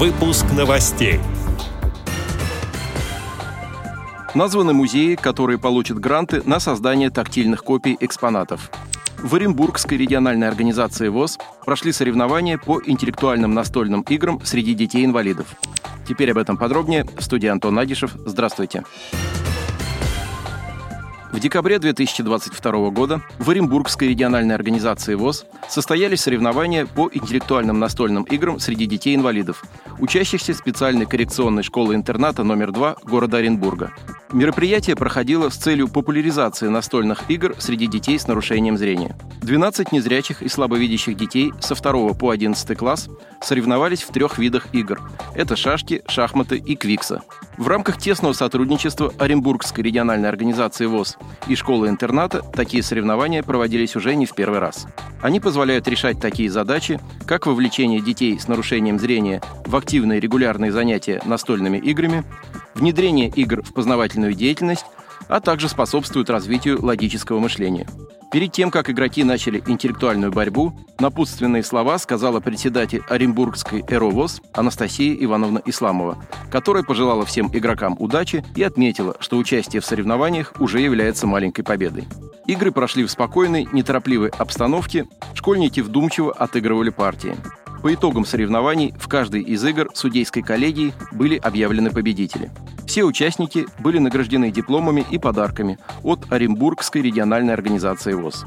Выпуск новостей. Названы музеи, которые получат гранты на создание тактильных копий экспонатов. В Оренбургской региональной организации ВОЗ прошли соревнования по интеллектуальным настольным играм среди детей-инвалидов. Теперь об этом подробнее. В студии Антон Агишев. Здравствуйте. В декабре 2022 года в Оренбургской региональной организации ВОЗ состоялись соревнования по интеллектуальным настольным играм среди детей-инвалидов, учащихся специальной коррекционной школы-интерната номер 2 города Оренбурга. Мероприятие проходило с целью популяризации настольных игр среди детей с нарушением зрения. 12 незрячих и слабовидящих детей со 2 по 11 класс соревновались в трех видах игр. Это шашки, шахматы и квикса. В рамках тесного сотрудничества Оренбургской региональной организации ВОЗ и школы-интерната такие соревнования проводились уже не в первый раз. Они позволяют решать такие задачи, как вовлечение детей с нарушением зрения в активные регулярные занятия настольными играми, внедрение игр в познавательную деятельность, а также способствуют развитию логического мышления. Перед тем, как игроки начали интеллектуальную борьбу, напутственные слова сказала председатель Оренбургской «Эровоз» Анастасия Ивановна Исламова, которая пожелала всем игрокам удачи и отметила, что участие в соревнованиях уже является маленькой победой. Игры прошли в спокойной, неторопливой обстановке, школьники вдумчиво отыгрывали партии. По итогам соревнований в каждой из игр судейской коллегии были объявлены победители. Все участники были награждены дипломами и подарками от Оренбургской региональной организации ВОЗ.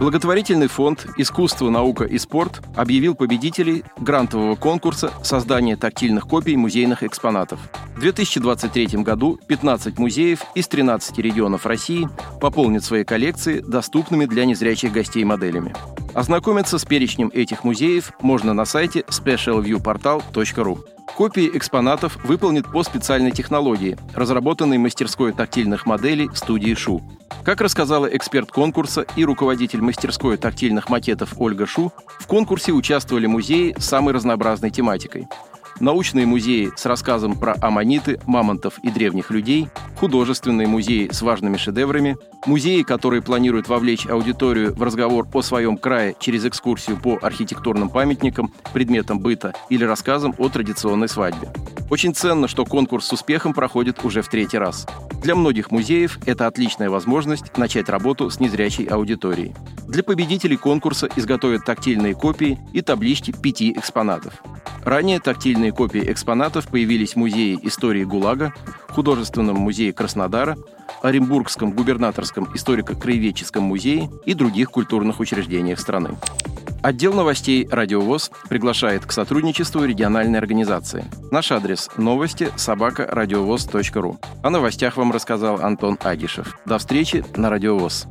Благотворительный фонд «Искусство, наука и спорт» объявил победителей грантового конкурса создания тактильных копий музейных экспонатов. В 2023 году 15 музеев из 13 регионов России пополнят свои коллекции доступными для незрячих гостей моделями. Ознакомиться с перечнем этих музеев можно на сайте specialviewportal.ru. Копии экспонатов выполнят по специальной технологии, разработанной мастерской тактильных моделей в студии ШУ. Как рассказала эксперт конкурса и руководитель мастерской тактильных макетов Ольга Шу, в конкурсе участвовали музеи с самой разнообразной тематикой – научные музеи с рассказом про аммониты, мамонтов и древних людей, художественные музеи с важными шедеврами, музеи, которые планируют вовлечь аудиторию в разговор о своем крае через экскурсию по архитектурным памятникам, предметам быта или рассказам о традиционной свадьбе. Очень ценно, что конкурс с успехом проходит уже в третий раз. Для многих музеев это отличная возможность начать работу с незрячей аудиторией. Для победителей конкурса изготовят тактильные копии и таблички пяти экспонатов. Ранее тактильные копии экспонатов появились в Музее истории ГУЛАГа, Художественном музее Краснодара, Оренбургском губернаторском историко-краеведческом музее и других культурных учреждениях страны. Отдел новостей «Радиовоз» приглашает к сотрудничеству региональной организации. Наш адрес – новости собака радиовоз.ру. О новостях вам рассказал Антон Агишев. До встречи на «Радиовоз».